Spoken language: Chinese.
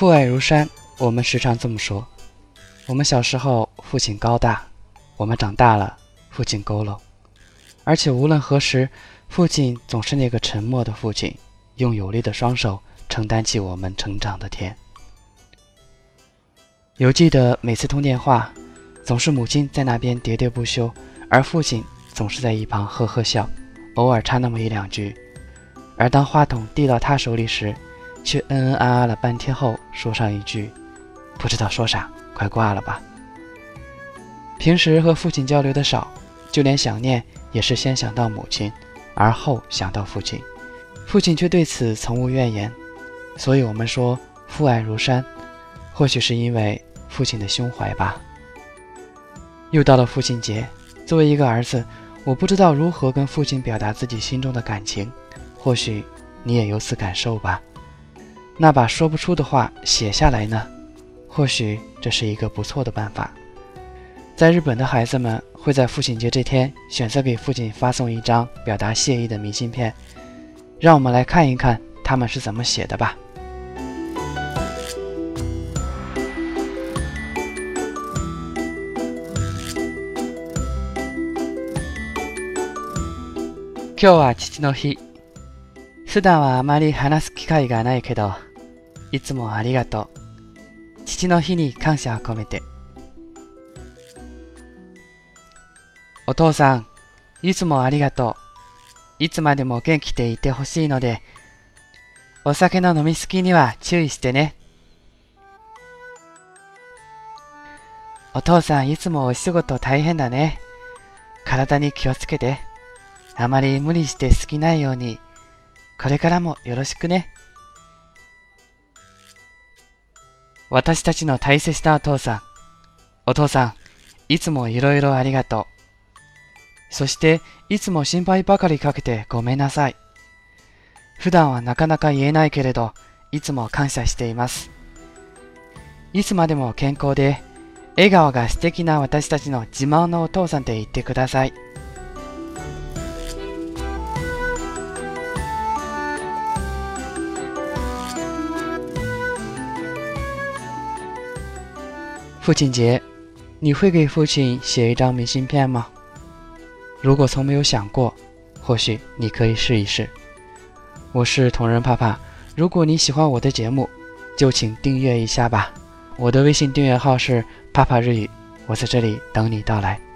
父爱如山，我们时常这么说。我们小时候，父亲高大；我们长大了，父亲佝偻。而且无论何时，父亲总是那个沉默的父亲，用有力的双手承担起我们成长的天。犹记得每次通电话，总是母亲在那边喋喋不休，而父亲总是在一旁呵呵笑，偶尔插那么一两句。而当话筒递到他手里时，却嗯嗯啊啊了半天后，说上一句，不知道说啥，快挂了吧。平时和父亲交流的少，就连想念也是先想到母亲，而后想到父亲。父亲却对此从无怨言，所以我们说父爱如山，或许是因为父亲的胸怀吧。又到了父亲节，作为一个儿子，我不知道如何跟父亲表达自己心中的感情，或许你也有此感受吧。那把说不出的话写下来呢？或许这是一个不错的办法。在日本的孩子们会在父亲节这天选择给父亲发送一张表达谢意的明信片。让我们来看一看他们是怎么写的吧。今日は父の日。普段はあまり話す機会がないけど。いつもありがとう。父の日に感謝を込めて。お父さん、いつもありがとう。いつまでも元気でいてほしいので、お酒の飲みすぎには注意してね。お父さんいつもお仕事大変だね。体に気をつけて。あまり無理して好きないように、これからもよろしくね。私たちの大切なお父さん。お父さん、いつもいろいろありがとう。そして、いつも心配ばかりかけてごめんなさい。普段はなかなか言えないけれど、いつも感謝しています。いつまでも健康で、笑顔が素敵な私たちの自慢のお父さんで言ってください。父亲节，你会给父亲写一张明信片吗？如果从没有想过，或许你可以试一试。我是同人怕怕，如果你喜欢我的节目，就请订阅一下吧。我的微信订阅号是怕怕日语，我在这里等你到来。